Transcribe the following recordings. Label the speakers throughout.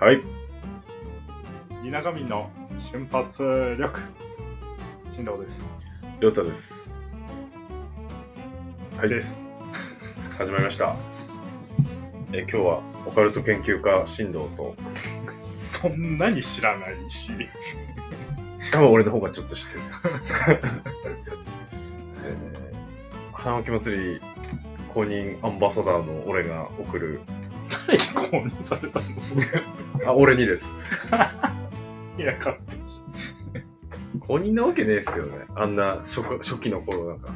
Speaker 1: はい。
Speaker 2: 田舎民の瞬発力進藤です、
Speaker 1: りょうたです。はい。
Speaker 2: です
Speaker 1: 始まりました。え今日はオカルト研究家進藤と、
Speaker 2: そんなに知らないし
Speaker 1: 多分俺の方がちょっと知ってる。えー花巻祭り公認アンバサダーの俺が送る、
Speaker 2: 誰に公認されたの？
Speaker 1: あ、俺にです。
Speaker 2: いや勘弁し
Speaker 1: 公認なわけねえっすよね。あんな初初期の頃なんか、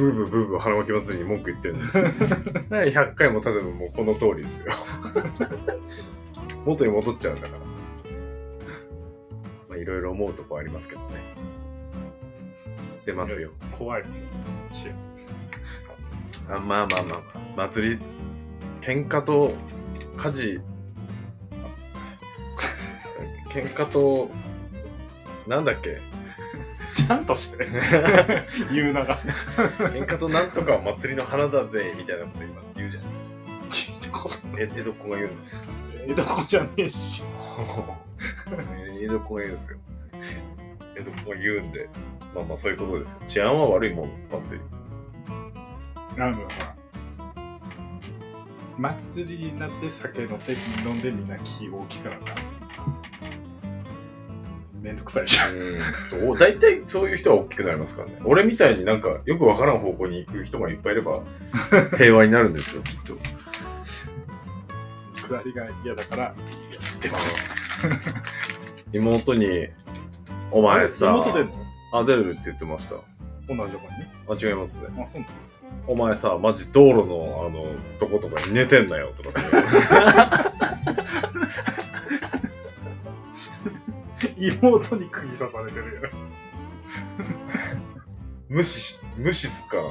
Speaker 1: ブーブーブーブー花巻祭りに文句言ってるんですよ。100回も経てばもうこの通りですよ。元に戻っちゃうんだから。まあいろいろ思うとこありますけどね。出ますよ。
Speaker 2: 怖い
Speaker 1: あまあまあまあ、まあ、祭り、喧嘩と火事、喧嘩と、なんだっけ？
Speaker 2: ちゃんとして 言うなが
Speaker 1: 喧嘩となんとかは祭りの花だぜみたいなこと今言うじゃないですか。
Speaker 2: 聞いたこと
Speaker 1: え江戸っ子が言うんですよ。
Speaker 2: 江戸っ子じゃねえし
Speaker 1: 江戸っ子が言うんですよ。江戸っ子が言うんで、まあまあそういうことですよ。治安は悪いもん、祭り。
Speaker 2: なんだろうな祭りになって酒飲んで飲んでみんな気大きくなっためんどくさいじゃん
Speaker 1: うん、そう、大体そういう人は大きくなりますからね。俺みたいになんかよくわからん方向に行く人がいっぱいいれば 平和になるんですよ、きっと。
Speaker 2: 下りが嫌だから出ます
Speaker 1: 妹に、お前さ、
Speaker 2: 妹出んの
Speaker 1: あ、出るって言ってました。
Speaker 2: 同じとこにね
Speaker 1: あ、違いますね。
Speaker 2: あそうなの？
Speaker 1: お前さ、マジ道路のあの、とことかに寝てんなよ、とかって言われて。
Speaker 2: 妹に釘刺されてるよ
Speaker 1: 無視し、無視すっからな。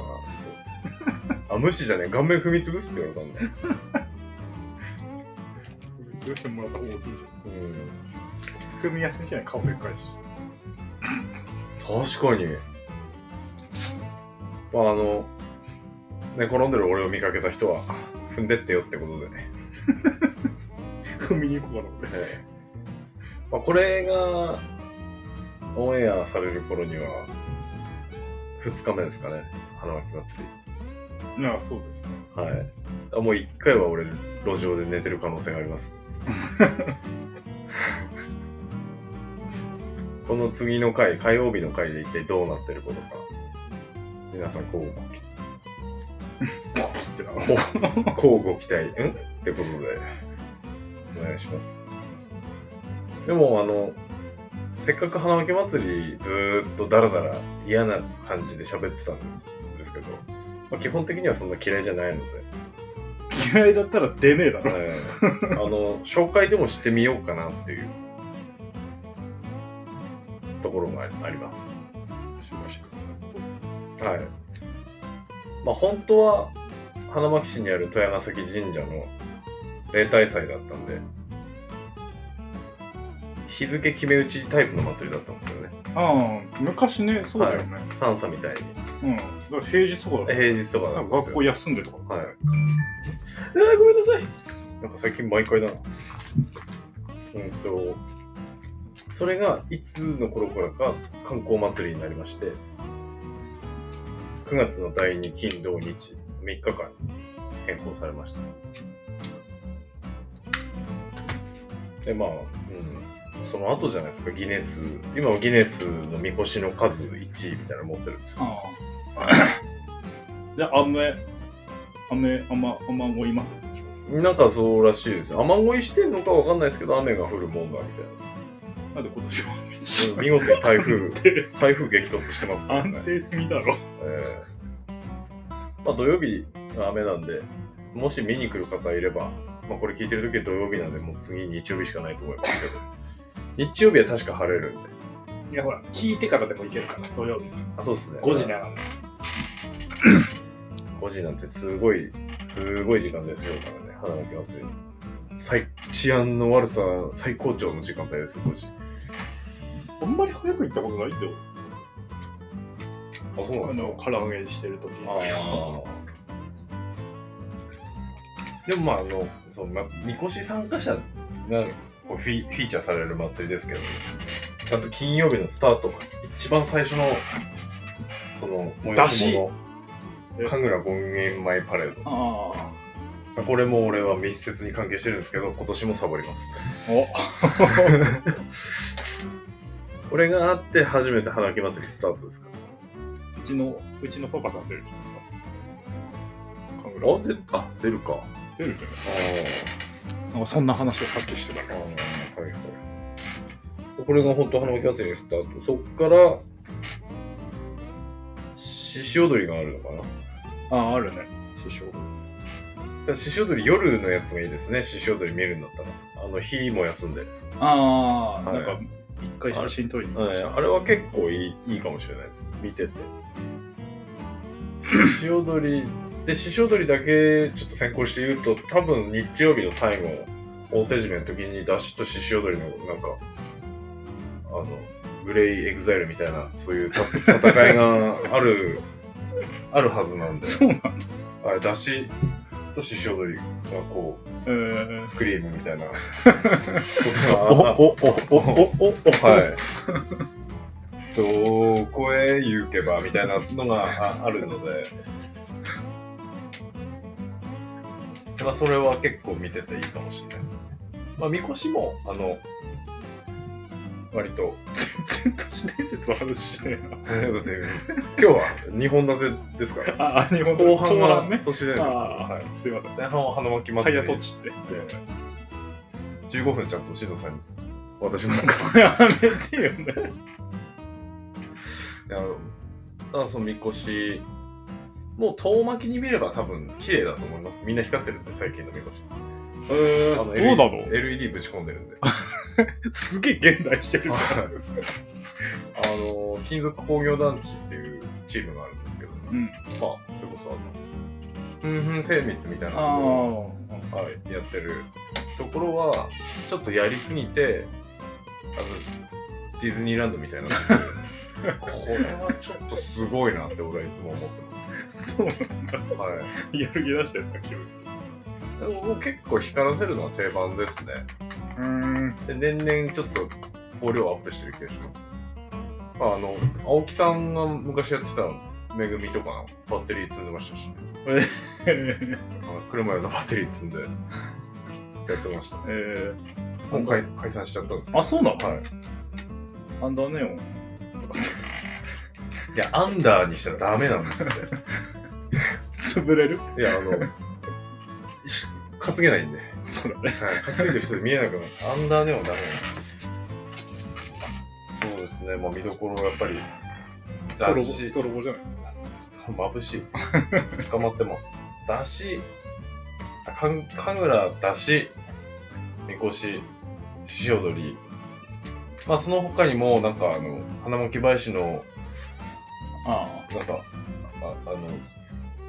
Speaker 1: あ、無視じゃねえ。顔面踏み潰すって言われたんだ。
Speaker 2: 潰してもらった方がいいじ
Speaker 1: うん。
Speaker 2: ゃん踏みやすいしない？顔でっかいし
Speaker 1: 確かに。まあ、あの、寝転んでる俺を見かけた人は、踏んでってよってことでね。
Speaker 2: 踏みに行こうかな俺
Speaker 1: ええまあ、これが、オンエアされる頃には、2日目ですかね。花巻祭り。
Speaker 2: なあそうですね
Speaker 1: はい。あもう1回は俺、路上で寝てる可能性があります。この次の回、火曜日の回で一体どうなってることか。皆さん、こうご期こうご期待、ん？ってことで、お願いします。でも、あの、せっかく花巻祭りずーっとダラダラ嫌な感じで喋ってたんですですけど、まあ、基本的にはそんな嫌いじゃないので、
Speaker 2: 嫌いだったら出ねえだろ。
Speaker 1: ええあの、紹介でもしてみようかなっていう。ところがあります。はい。まあ本当は花巻市にある豊ヶ崎神社の例大祭だったんで、日付決め打ちタイプの祭りだったんですよね。
Speaker 2: ああ昔ねそうだよね、
Speaker 1: 三叉みたいに。
Speaker 2: うんだから平日とかだった
Speaker 1: 平日とかだったんです
Speaker 2: 学校休んでとか
Speaker 1: はい。あーごめんなさい。なんか最近毎回だな。うんと、それがいつの頃からか観光祭りになりまして、9月の第2金土日、3日間変更されました。で、まあ、うん、その後じゃないですか、ギネス。今はギネスのみこしの数1位みたいなの持ってるんですよ。
Speaker 2: ああで雨雨雨雨乞い祭りでしょ？
Speaker 1: なんかそうらしいですよ。雨乞いしてんのかわかんないですけど、雨が降るもんだみたいな。
Speaker 2: なんで今年は
Speaker 1: う？ん見事に台風、台風激突してますから
Speaker 2: 安
Speaker 1: ね。
Speaker 2: 定すぎだろ
Speaker 1: ええまあ土曜日が雨なんで、もし見に来る方いれば、まあこれ聞いてる時は土曜日なんで、もう次日曜日しかないと思いますけど、日曜日は確か晴れるんで。
Speaker 2: いやほら聞いてからでもいけるから土曜日
Speaker 1: あ、そうっすね。
Speaker 2: 5時なの
Speaker 1: 5時なんてすごい、すごい時間ですよからね、花巻祭り。最治安の悪さ最高潮の時間帯ですよ、5時。
Speaker 2: あんまり早く行ったことないんだよ。
Speaker 1: あ、そうなんです
Speaker 2: あの、
Speaker 1: か。
Speaker 2: 唐揚げしてる時
Speaker 1: ああ。でもまあ、あの、そう、ま、みこし参加者がこうフィフィーチャーされる祭りですけど、ちゃんと金曜日のスタート、一番最初の、その、催し物、
Speaker 2: え
Speaker 1: 神楽権現前パレー
Speaker 2: あ
Speaker 1: ド。これも俺は密接に関係してるんですけど、今年もサボります。
Speaker 2: あ。お
Speaker 1: これがあって初めて花木祭りスタートですか？
Speaker 2: うちの、うちのパパさん出るんですか神
Speaker 1: ら。
Speaker 2: 楽
Speaker 1: あ、であ出るか。あ
Speaker 2: 出るじゃないです
Speaker 1: あ。
Speaker 2: か。なんかそんな話をさっきしてた。
Speaker 1: ああ、はいはい。これが本当花巻祭りのスタート。そっから、獅子踊りがあるのかな？だか
Speaker 2: ああ、あるね。師匠。
Speaker 1: ら獅子踊り夜のやつがいいですね。獅子踊り見るんだったら。あの、日も休んで。
Speaker 2: ああ、
Speaker 1: はい
Speaker 2: なんか、一回写真撮りに行きました。
Speaker 1: あれは結構いいいいかもしれないです。見てて。獅子踊り、で、獅子踊りだけちょっと先行して言うと、多分日曜日の最後、大手締めの時に、山車と鹿踊りのなんか、あの、 GLAY EXILE みたいな、そういうた戦いがある、あるはずなんで、
Speaker 2: そうなんだ。
Speaker 1: あれ、出しと獅子踊りがこ
Speaker 2: えー
Speaker 1: う、スクリームみたいなことがあ
Speaker 2: お、お、お、お、お、お、
Speaker 1: はい。どこへ行けばみたいなのがああるので、まあ、それは結構見てていいかもしれないですね。まあ、みこしも、あの、割と、
Speaker 2: 全然都市伝説の話しねえ
Speaker 1: だって今日は2本立てですから、
Speaker 2: な。ああ、日本
Speaker 1: 後半は
Speaker 2: ね。
Speaker 1: 都市伝説。
Speaker 2: あ
Speaker 1: はい
Speaker 2: あ、すいません。
Speaker 1: 前半は花巻
Speaker 2: ハ
Speaker 1: 祭り。
Speaker 2: イヤトチって。
Speaker 1: で15分ちゃんとしのさんに渡しますか
Speaker 2: やめてよね。
Speaker 1: いやだからそのみこし、もう遠巻きに見れば多分綺麗だと思います。みんな光ってるんで、最近のみこし。
Speaker 2: え
Speaker 1: あの
Speaker 2: どうなの
Speaker 1: ？LED ぶち込んでるんで。
Speaker 2: すげえ現代してるじゃん。
Speaker 1: あの、金属工業団地っていうチームがあるんですけど、
Speaker 2: うん。
Speaker 1: まあ、それこそあの、ふんふん精密みたいなと
Speaker 2: あ
Speaker 1: こ
Speaker 2: あ。
Speaker 1: ろを、はい、やってるところは、ちょっとやりすぎて、あの、ディズニーランドみたいになっててこれはちょっとすごいなって俺はいつも思って
Speaker 2: そう。
Speaker 1: はい。
Speaker 2: やる気出してるんだ、急に。
Speaker 1: でももう結構光らせるのは定番ですね。
Speaker 2: うーん。
Speaker 1: で年々ちょっと光量アップしてる気がします。まあ、あの、青木さんが昔やってためぐみとかのバッテリー積んでましたし、ね、車用のバッテリー積んでやってましたね。
Speaker 2: え
Speaker 1: もう解解散しちゃったんですけど。
Speaker 2: あ、そうなの？
Speaker 1: はい。
Speaker 2: アンダーネオン。
Speaker 1: いや、アンダーにしたらダメなんですって。
Speaker 2: 潰れる？
Speaker 1: いや、あの、し担げないんで。
Speaker 2: そうだね。
Speaker 1: はい、担いでる人で見えなくなる。アンダーでもダメそうですね、まあ見どころはやっぱり、
Speaker 2: ストロボ、ストロボじゃないですか。
Speaker 1: スト眩しい。捕まっても。だし、あかん神楽だし、みこし、獅子踊り。まあその他にも、なんかあの、花巻林の、
Speaker 2: あ
Speaker 1: なんか、ああの、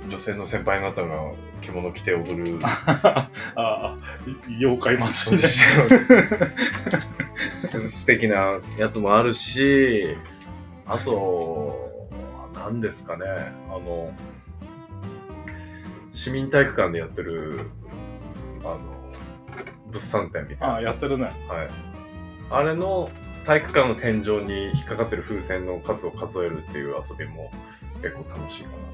Speaker 1: 女性の先輩方が着物着て踊る。
Speaker 2: あ。ああ。妖怪祭りね。
Speaker 1: 素敵なやつもあるし、あと、何ですかね、あの、市民体育館でやってる、あの、物産展みたいな。
Speaker 2: ああ、やってるね。
Speaker 1: はい。あれの体育館の天井に引っかかってる風船の数を数えるっていう遊びも結構楽しいかな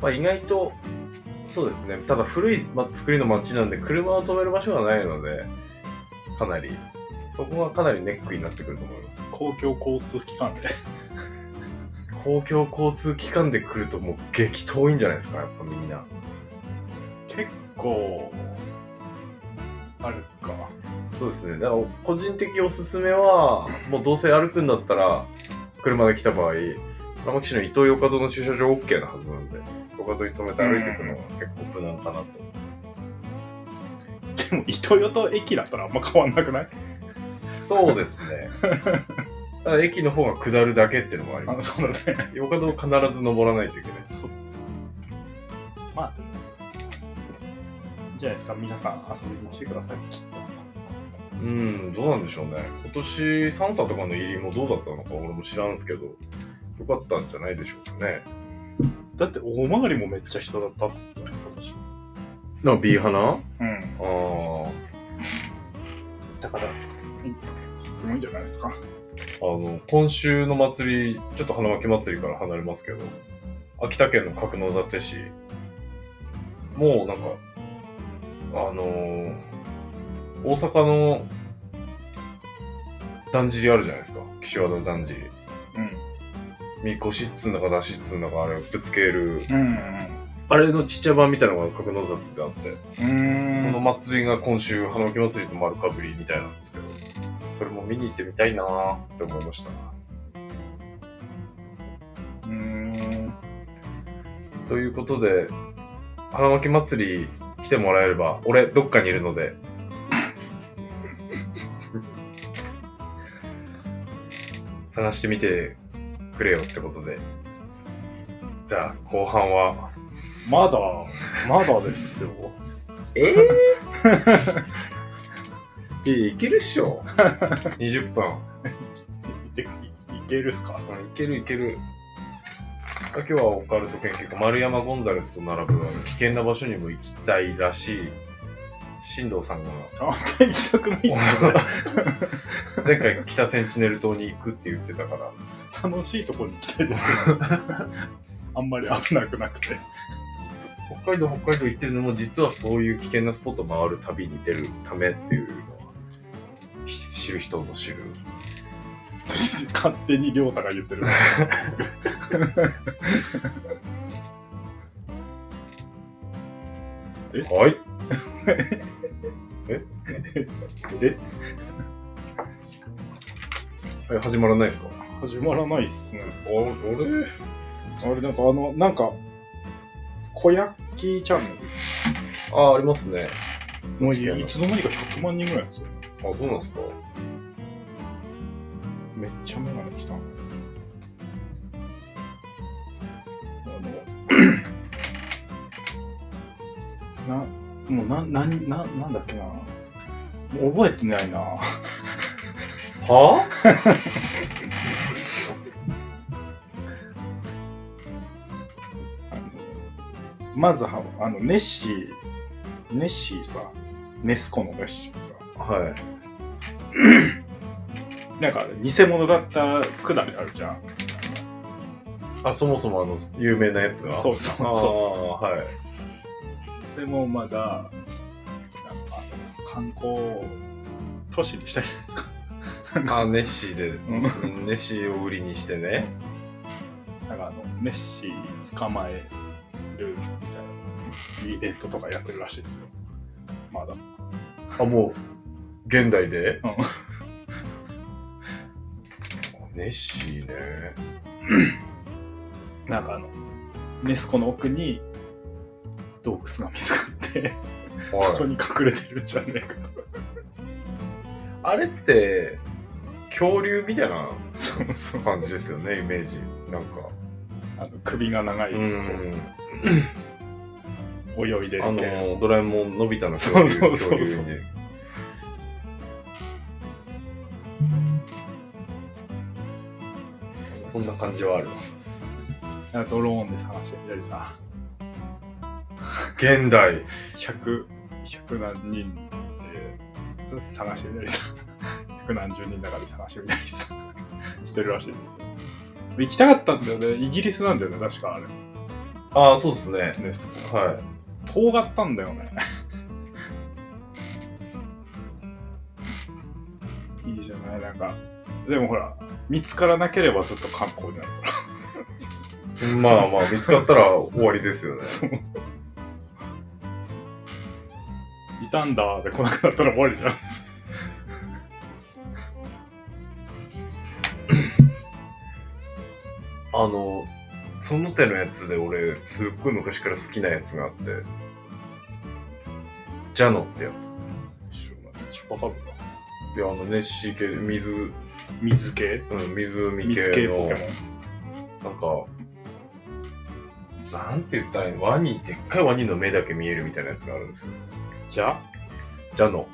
Speaker 1: まあ意外と、そうですね。ただ古い、ま、作りの街なんで車を止める場所がないので、かなり、そこがかなりネックになってくると思います。
Speaker 2: 公共交通機関で。
Speaker 1: 公共交通機関で来るともう激遠いんじゃないですか、やっぱみんな。
Speaker 2: 結構、あるか。
Speaker 1: そうですね。だから個人的おすすめは、もうどうせ歩くんだったら、車で来た場合、玉木市の伊東洋華堂の駐車場 OK なはずなんで、洋華堂に止めて歩いていくのが結構無難かなと。
Speaker 2: でも、糸魚と駅だったらあんま変わんなくない？
Speaker 1: そうですね。ただ駅の方が下るだけっていうのもあり
Speaker 2: あ
Speaker 1: ます。
Speaker 2: そうだね。
Speaker 1: 洋華堂必ず登らないといけない。
Speaker 2: まあ、じゃないですか、皆さん遊びに来てください、きっと。
Speaker 1: うん、どうなんでしょうね。今年、サンサとかの入りもどうだったのか俺も知らんすけど、よかったんじゃないでしょうかね。
Speaker 2: だって大曲りもめっちゃ人だったっつってたね、今年。
Speaker 1: な、ビー花
Speaker 2: うん。
Speaker 1: ああ。
Speaker 2: だから、すごいんじゃないですか。
Speaker 1: あの、今週の祭り、ちょっと花巻祭りから離れますけど、秋田県の角館市、もうなんか、あのー大阪のだんじりあるじゃないですか。岸和田だんじり。みこしっつうんだか出しっつうんだかあれをぶつける。
Speaker 2: うん。うん。
Speaker 1: あれのちっちゃい版みたいなのが角館であって、
Speaker 2: うん。
Speaker 1: その祭りが今週、花巻祭りと丸かぶりみたいなんですけど、それも見に行ってみたいなーって思いました。
Speaker 2: うーん。
Speaker 1: ということで、花巻祭り来てもらえれば、俺どっかにいるので、探してみてくれよってことで。じゃあ、後半は？
Speaker 2: まだ、まだですよ。
Speaker 1: ええ いいけるっしょ。20分。
Speaker 2: いけるっすか？
Speaker 1: うんいけるいける。今日はオカルト研究家、丸山ゴンザレスと並ぶ危険な場所にも行きたいらしい、新藤さんが、
Speaker 2: 行きたくないっすよね。
Speaker 1: 前回北センチネル島に行くって言ってたから、
Speaker 2: 楽しいとこに行きたいですけど。あんまり危なくなくて。
Speaker 1: 北海道北海道行ってるのも実はそういう危険なスポット回る旅に出るためっていうのは、ひ知る人ぞ知る。
Speaker 2: 勝手に亮太が言ってる。
Speaker 1: はい。
Speaker 2: え？
Speaker 1: え、始まらないですか？
Speaker 2: 始まらないっすね。
Speaker 1: あ、俺
Speaker 2: あれ、なんかあの、なんか、小焼きチャンネ
Speaker 1: あ、ありますね。
Speaker 2: ル。もういいつの間にか100万人ぐらいですよ。
Speaker 1: あ、そうなんですか？
Speaker 2: めっちゃメガネ来た。な、もうな、な、な、なんだっけな。もう覚えてないな。
Speaker 1: は
Speaker 2: あ？の まずは、あの、ネッシー、ネッシーさ、ネスコのネッシーさ、
Speaker 1: はい。
Speaker 2: なんか偽物だったくだりあるじゃん。
Speaker 1: あ、そもそもあの、有名なやつが？
Speaker 2: そうそう
Speaker 1: あ
Speaker 2: そ
Speaker 1: あ、はい。
Speaker 2: う。でもまだ、なんか観光都市にしたいじゃないですか。
Speaker 1: あ、ネッシーで、
Speaker 2: ん
Speaker 1: ネッシーを売りにしてね。
Speaker 2: なんかあの、ネッシー捕まえるみたいなイベントとかやってるらしいですよ。まだ。
Speaker 1: あ、もう、現代で？
Speaker 2: うん
Speaker 1: ネッシーね。
Speaker 2: なんかあの、ネスコの奥に洞窟が見つかって、そこ
Speaker 1: はい。
Speaker 2: に隠れてるんじゃねえかと。
Speaker 1: あれって、恐竜みたいな。感じですよね、イメージ。なんか。
Speaker 2: あの首が長い、
Speaker 1: うん。
Speaker 2: 泳いでる
Speaker 1: あ
Speaker 2: 系。
Speaker 1: の、ドラえもん、のび太の恐竜
Speaker 2: そうそうそうそう
Speaker 1: そんな感じはあるわ。
Speaker 2: ドローンで探してみたりさ、
Speaker 1: 現代。
Speaker 2: 100、100何人で探してみたりさ、100何十人の中で探してみたりさ、してるらしいですよ。行きたかったんだよね。イギリスなんだよね、確かあれ。
Speaker 1: ああ、そうですね。
Speaker 2: ネスコ。
Speaker 1: はい。
Speaker 2: 遠がったんだよね。いいじゃない、なんか。でもほら、見つからなければずっと観光になるから。
Speaker 1: まあまあ、見つかったら終わりですよね。
Speaker 2: いたんだで来なくなったら終わりじゃん。
Speaker 1: あの、その手のやつで俺、すっごい昔から好きなやつがあって、ジャノってやつ。
Speaker 2: 知らない。ちょっとわかるな。
Speaker 1: いや、あの、ネッシー系、水、
Speaker 2: 水系？
Speaker 1: うん、湖
Speaker 2: 水
Speaker 1: 系の、
Speaker 2: 系ポケモン。
Speaker 1: なんか、なんて言ったらいいの？ワニ、でっかいワニの目だけ見えるみたいなやつがあるんですよ。
Speaker 2: じゃ
Speaker 1: じゃの。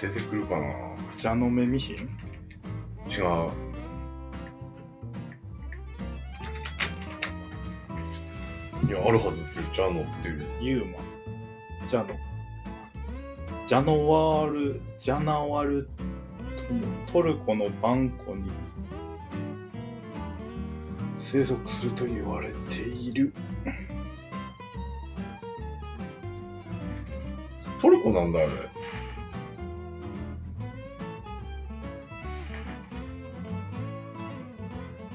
Speaker 1: 出てくるかな。
Speaker 2: じゃの目ミシン？
Speaker 1: 違う。いや、あるはずですよ、ジャノっていう。
Speaker 2: ユーマ。ジャノジャノワールジャナワルトルコのバンコに。生息すると言われている
Speaker 1: トルコなんだ、あれ。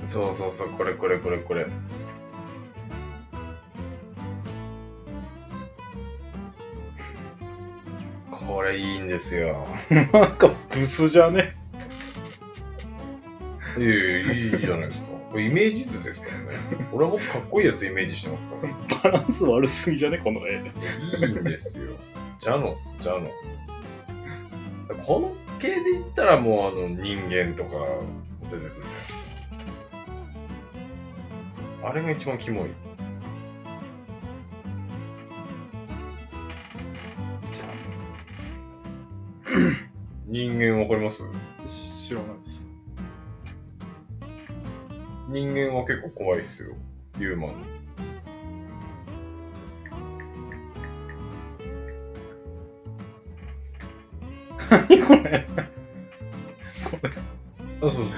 Speaker 1: そうそうそう、これこれこれこれ。これいいんですよ。
Speaker 2: なんかブスじゃね？
Speaker 1: いやいいじゃないですか。これイメージ図ですからね。俺はもっとかっこいいやつイメージしてますから。
Speaker 2: バランス悪すぎじゃね？この絵
Speaker 1: いいんですよ。ジャノス、ジャノ。この系で言ったらもうあの人間とか出てくるね。あれが一番キモい。人間わかります？
Speaker 2: 知らないです
Speaker 1: 人間は結構怖いっすよ。ユーマン。
Speaker 2: 何これ
Speaker 1: あ、そうそうそう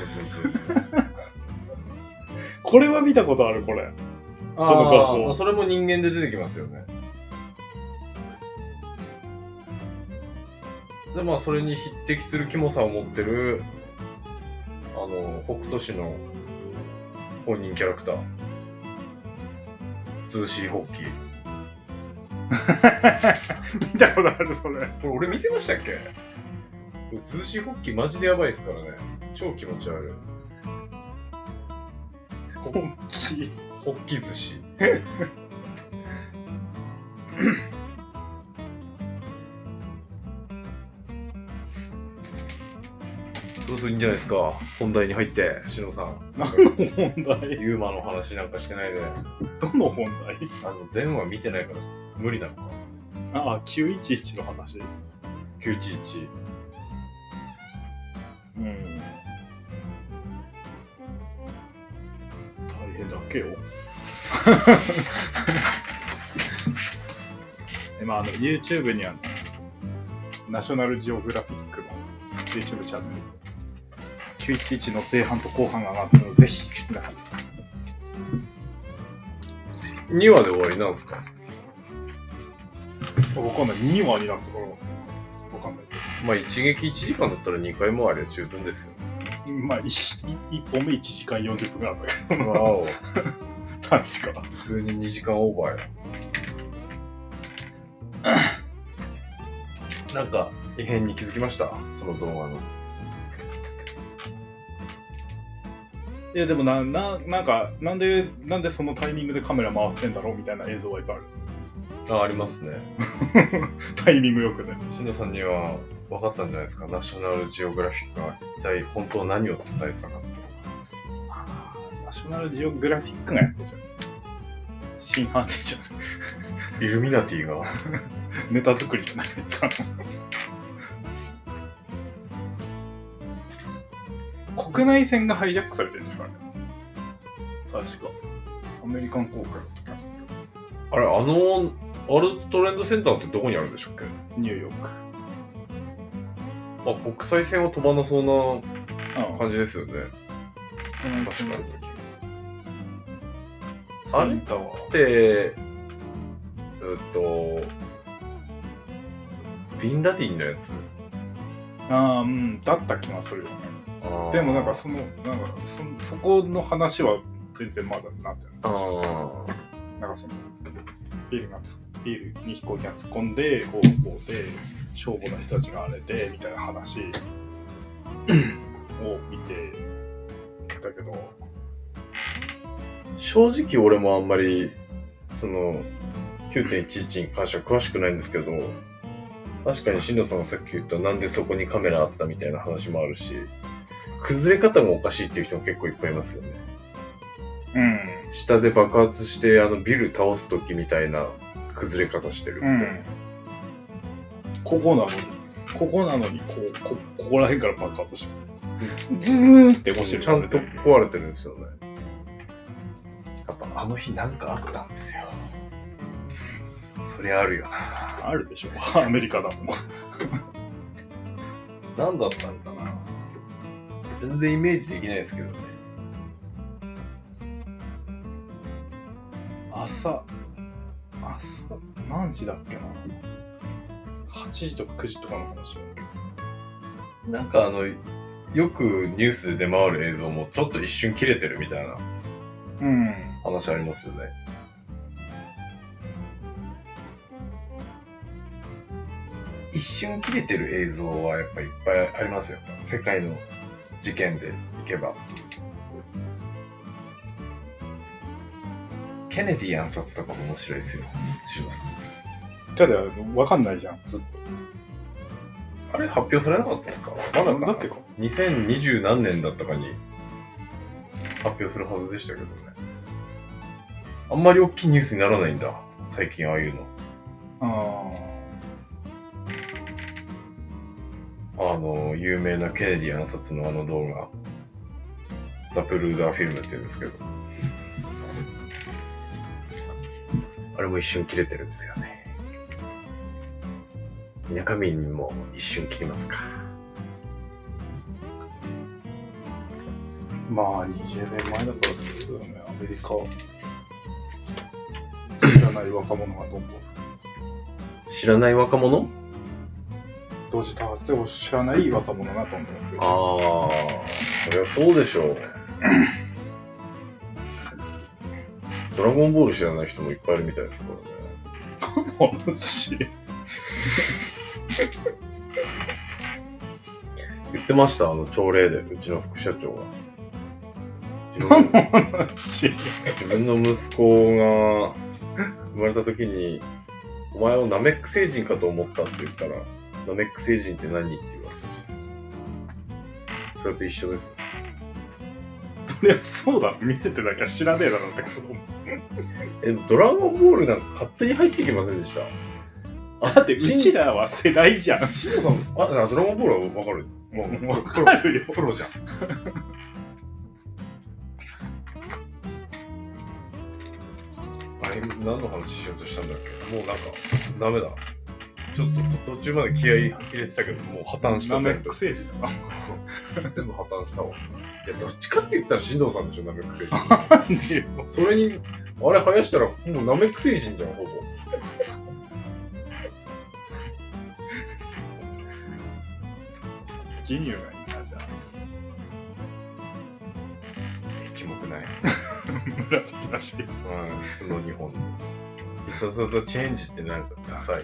Speaker 1: そう。
Speaker 2: これは見たことあるこれ
Speaker 1: あ
Speaker 2: この画像
Speaker 1: それも人間で出てきますよね。で、まあ、それに匹敵するキモさを持ってる、あの、北斗市の本人キャラクター。通しホッキー。
Speaker 2: 見たことあるそれ
Speaker 1: これ俺見せましたっけ？通しホッキーマジでやばいですからね。超気持ち悪い。
Speaker 2: 本気
Speaker 1: ホッキ寿司。そうそういいんじゃないですか。本題に入って、しのさん。
Speaker 2: 何の本題？
Speaker 1: ユーマの話なんかしてないで、
Speaker 2: どの本題？
Speaker 1: あの、前話見てないから無理なのか。
Speaker 2: ああ911の話
Speaker 1: 911。
Speaker 2: うん。大変だけよ。でまああの YouTube にはナショナルジオグラフィックの YouTube チャンネル911の前半と後半が上がってるのでぜひだか。ら
Speaker 1: 2話で終わりなんですか？
Speaker 2: わかんない。2話になったから
Speaker 1: まあ一撃1時間だったら2回もあれば十分ですよ。
Speaker 2: どまあ 1, 本目1時間40分ぐらいあったけど
Speaker 1: わお。
Speaker 2: 確か
Speaker 1: 普通に2時間オーバーや。なんか異変に気づきました？その動画の。
Speaker 2: いやでもなななんかなんでなんでそのタイミングでカメラ回ってんだろうみたいな映像はいっぱいある
Speaker 1: あ、ありますね。
Speaker 2: タイミングよくね
Speaker 1: しのさんには分かったんじゃないですか？ナショナルジオグラフィックが一体本当何を伝えたかっていうの
Speaker 2: ナショナルジオグラフィックがやってるじゃん真犯人じゃない
Speaker 1: か。イルミナティが？
Speaker 2: ネタ作りじゃない。さ国内線がハイジャックされてるんでしょあれ。確か。アメリカン航空だった気がするけ
Speaker 1: あれ、あの、アルトレンドセンターってどこにあるんでしたっけ？
Speaker 2: どニューヨーク
Speaker 1: まあ、国際線を飛ばなそうな
Speaker 2: あ
Speaker 1: 感じですよね。
Speaker 2: あ
Speaker 1: 確かに。
Speaker 2: あれ？タワー
Speaker 1: で、えっと、ビンラディンのやつ？
Speaker 2: ああうん。だった気がするよね。でもなんかそのなんかそそこの話は全然まだなってない。
Speaker 1: あ
Speaker 2: なんかそのビルがつビルに飛行機が突っ込んでこうこうで消防の人たちがあれでみたいな話を見てだけど
Speaker 1: 正直俺もあんまり、その、9.11に関しては詳しくないんですけど、確かに新藤さんがさっき言ったなんでそこにカメラあったみたいな話もあるし、崩れ方もおかしいっていう人も結構いっぱいいますよね。
Speaker 2: うん。
Speaker 1: 下で爆発して、あの、ビル倒す時みたいな崩れ方してるって。
Speaker 2: うん。ここなのに、ここなのに、こう、こ、ここら辺から爆発してる。ズーンって押してる
Speaker 1: ちゃんと壊れてるんですよね。やっぱあの日なんかあったんですよ。そりゃあるよな。
Speaker 2: あるでしょ。アメリカだもん。
Speaker 1: 何だったんかな。全然イメージできないですけどね。
Speaker 2: 朝、朝、何時だっけな。8時とか9時とかの話だ
Speaker 1: なんかあの、よくニュースで出回る映像もちょっと一瞬切れてるみたいな
Speaker 2: うん。
Speaker 1: 話ありますよね。一瞬切れてる映像はやっぱいっぱいありますよ。世界の事件でいけば。ケネディ暗殺とかも面白いですよ。シロさん。
Speaker 2: ただ、わかんないじゃん、ずっ
Speaker 1: あれ発表されなかったですか？まだ
Speaker 2: だってか。
Speaker 1: 2020何年だったかに発表するはずでしたけどね。あんまり大きいニュースにならないんだ。最近ああいうの。
Speaker 2: あ
Speaker 1: あの、有名なケネディ暗殺のあの動画。ザ・プルーダーフィルムって言うんですけど。あれも一瞬切れてるんですよね。中身にも一瞬切りますか。
Speaker 2: ーまあ、20年前だからそうだよね、アメリカ。知らない若者がどんどん。
Speaker 1: 知らない若者？
Speaker 2: 同時多発で知らない若者がどんどん増えて
Speaker 1: ああ、そりゃそうでしょう。ドラゴンボール知らない人もいっぱいいるみたいですからね。
Speaker 2: 話。
Speaker 1: 言ってました、あの朝礼で、うちの副社長が。自分
Speaker 2: 話？
Speaker 1: 自分の息子が生まれた時に、お前をナメック星人かと思ったって言ったら、ナメック星人って何？って言われたらしいです。それと一緒です。
Speaker 2: そりゃそうだ、見せてなきゃ知らねえだろってこと。
Speaker 1: え、ドラゴンボールなんか勝手に入ってきませんでした？あ
Speaker 2: だって、うちらは世代じゃん。
Speaker 1: しんさん、あ、あドラゴンボールはわかる。もう、
Speaker 2: わかるよ。
Speaker 1: プロじゃん。あれ、何の話しようとしたんだっけ？もうなんか、ダメだ。ちょっと途中まで気合い入れてたけど、もう破綻した
Speaker 2: ナメック。星人だな。
Speaker 1: 全部破綻したわ。いや、どっちかって言ったら進藤さんでしょ、ナメック星人。それに、あれ生やしたら、もうナメック星人じゃん、ほぼ。
Speaker 2: ギニューがいいな、じゃあ。
Speaker 1: キモくない。
Speaker 2: 紫だし。
Speaker 1: うん、角日本の。必殺技チェンジってなんかダサい。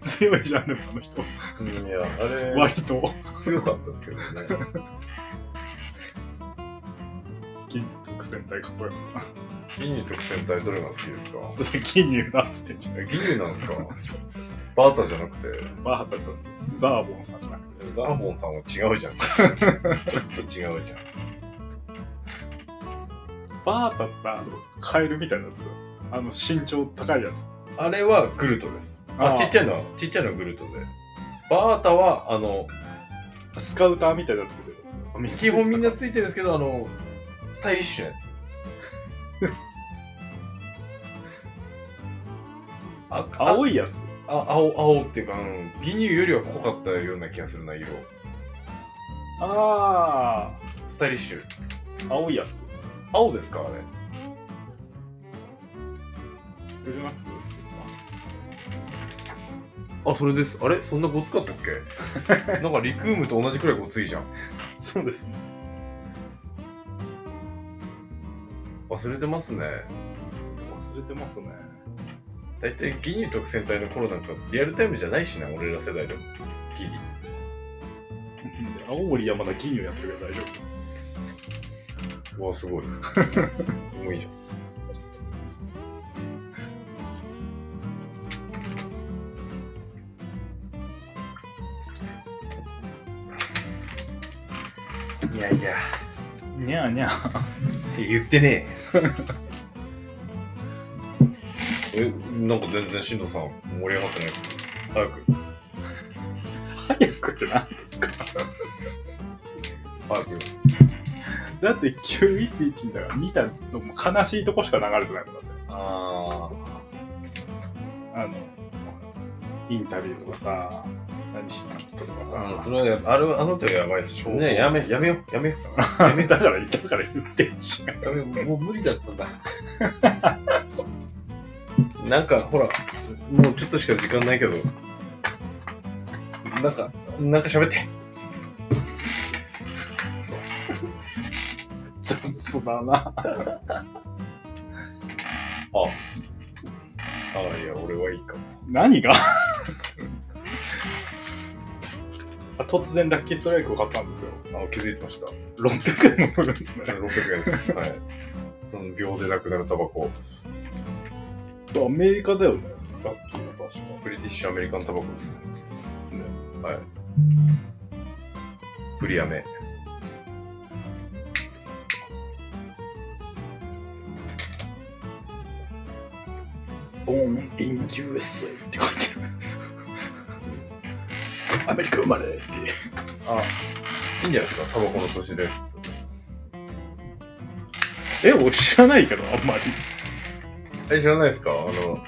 Speaker 2: 強いじゃん、でもあの人。
Speaker 1: いや、あれ、
Speaker 2: 割と。
Speaker 1: 強かったですけどね。
Speaker 2: ギニュー特戦隊かっこよかっ
Speaker 1: ギニュー特戦隊どれが好きですか？
Speaker 2: た。ギニューだっつってんじゃん。
Speaker 1: えギニューなんですか？バータじゃなくて、
Speaker 2: バーハタザーボンさんじゃなくて。
Speaker 1: ザーボンさんは違うじゃん。ちょっと違うじゃん。
Speaker 2: バータってあの、カエルみたいなやつ。あの、身長高いやつ。
Speaker 1: あれはグルトです。あ、ちっちゃいのは、ちっちゃいのはグルトで。バータは、あの、
Speaker 2: スカウターみたいなやつで。
Speaker 1: 基本みんなついてるんですけど、あの、スタイリッシュなやつ。あい
Speaker 2: 青いやつ。
Speaker 1: あ青青っていうか、うん、ギニューよりは濃かったような気がするな色。
Speaker 2: あ
Speaker 1: スタイリッシュ。
Speaker 2: あ、青いやつ。
Speaker 1: 青ですかあれ。
Speaker 2: それじゃなくて、
Speaker 1: あそれです。あれ？そんなごつかったっけ？なんかリクームと同じくらいごついじゃん。
Speaker 2: そうですね。
Speaker 1: 忘れてますね。
Speaker 2: 忘れてますね。
Speaker 1: 大体ギニュー特戦隊の頃なんかリアルタイムじゃないしな俺ら世代でもギリ。
Speaker 2: 青森山田銀をやってるから大丈
Speaker 1: うわすごい。すごいじゃん。いやいや、
Speaker 2: にゃーにゃ
Speaker 1: 言ってねえ。え、なんか全然、しんどさん盛り上がってないですか早く、
Speaker 2: 早くってなんですか？
Speaker 1: 早く。
Speaker 2: だって911だから見たのも悲しいとこしか流れてないもんだって。
Speaker 1: あ
Speaker 2: あの、インタビューとかさ、何しに来たとかさ、
Speaker 1: あ、それはや、あれは、あの手はやばいっすね。やめ、やめよう、やめよう。
Speaker 2: や めだから言ったから言ってんし。
Speaker 1: やめもう無理だったんだ。なんか、ほら、もうちょっとしか時間ないけど、なんか、なんか喋って。
Speaker 2: 雑だな。
Speaker 1: ああ、いや、俺はいいかも。
Speaker 2: 何が？あ突然ラッキーストライクを買ったんですよ。
Speaker 1: あ気づいてました。
Speaker 2: 600円もするんですね。
Speaker 1: 600円です。はい。その秒でなくなるタバコ。
Speaker 2: アメリカだよね。ラッキーの確か。
Speaker 1: ブリティッシュアメリカンタバコですね。はい。ブリアメ。
Speaker 2: ボーン・イン・ USA って書いてある。アメリカ生まれって。
Speaker 1: あ、いいんじゃないですか、タバコの年です。
Speaker 2: え、俺知らないけど、あんまり。
Speaker 1: え、知らないですか？あの、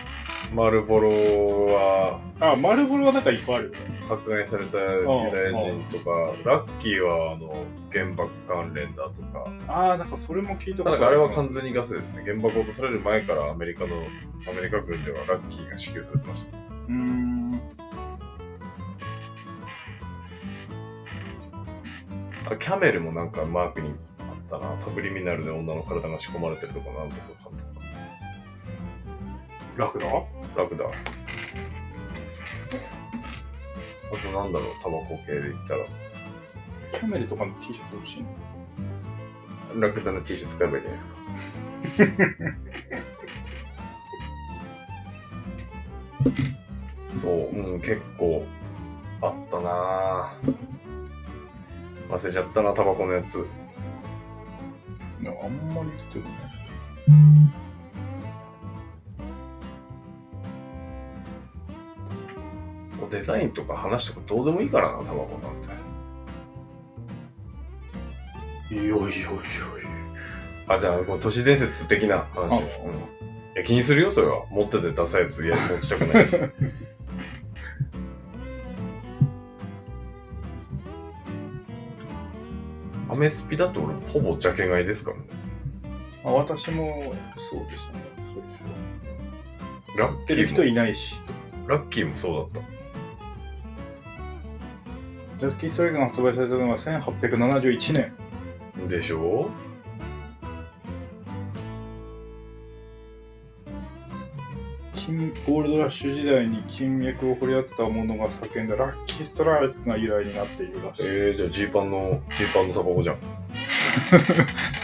Speaker 1: マルボロは
Speaker 2: あ、マルボロはなんかいっぱいあるよね。
Speaker 1: 迫害されたユダヤ人とか、ラッキーはあの原爆関連だとか、
Speaker 2: ああ、なんかそれも聞いた
Speaker 1: ただあれは完全にガスですね。原爆落とされる前からアメリカの、アメリカ軍ではラッキーが支給されてました。
Speaker 2: うーん。
Speaker 1: あキャメルもなんかマークにあったな。サブリミナルで女の体が仕込まれてるとかなんとかかんとか。
Speaker 2: 楽だ
Speaker 1: 楽だ。あとなんだろう、タバコ系で言ったら。
Speaker 2: キャメルとかの T シャツ欲しいの？
Speaker 1: ラクダの T シャツ買えばいいじゃないですか。そう、うん、結構あったなぁ忘れちゃったな、タバコのやつ。
Speaker 2: あんまり出てるね。
Speaker 1: デザインとか話とかどうでもいいからな、タバコなんて。
Speaker 2: いよいよいよい
Speaker 1: あ、じゃあ、都市伝説的な話です。
Speaker 2: あ
Speaker 1: うん、いや、気にするよ、それは。持っててダサいやつ、いや、持ちたくないし。アメスピだと俺、ほぼジャケ買いですからね。
Speaker 2: あ私もそうでしたね。
Speaker 1: ラ
Speaker 2: ょ。知ってる人いないし。
Speaker 1: ラッキーもそうだっ
Speaker 2: ジャッキーストライクが発売されたのが1871年。
Speaker 1: た。でしょ？
Speaker 2: 金ゴールドラッシュ時代に金脈を掘り当てた者が叫んだラッキーストライクが由来になっているらしい。
Speaker 1: えー、じゃあジーパンの、ジーパンのタバコじゃん。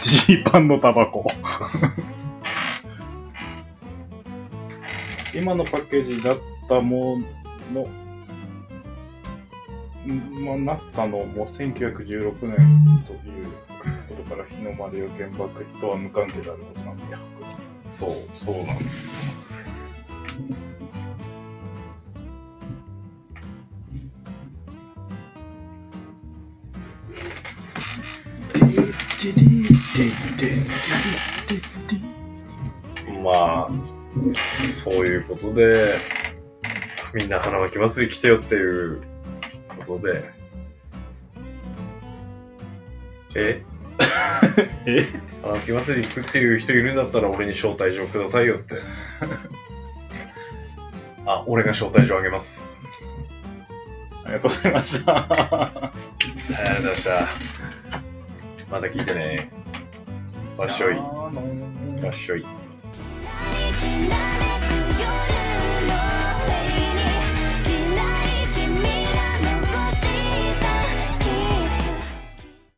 Speaker 2: ジーパンのタバコ。今のパッケージだったもの、んまあ、なったのも1916年ということから日の丸や原爆とは無関係であることなんで、
Speaker 1: そう、そうなんですよ。まあ、そういうことで、みんな花巻祭り来てよっていうことで、え？
Speaker 2: え？
Speaker 1: 花巻祭り行くっていう人いるんだったら俺に招待状くださいよって。あ、俺が招待状あげます。
Speaker 2: ありがとうございました。
Speaker 1: ありがとうございました。また聞いてね。わっしょい。わっしょい。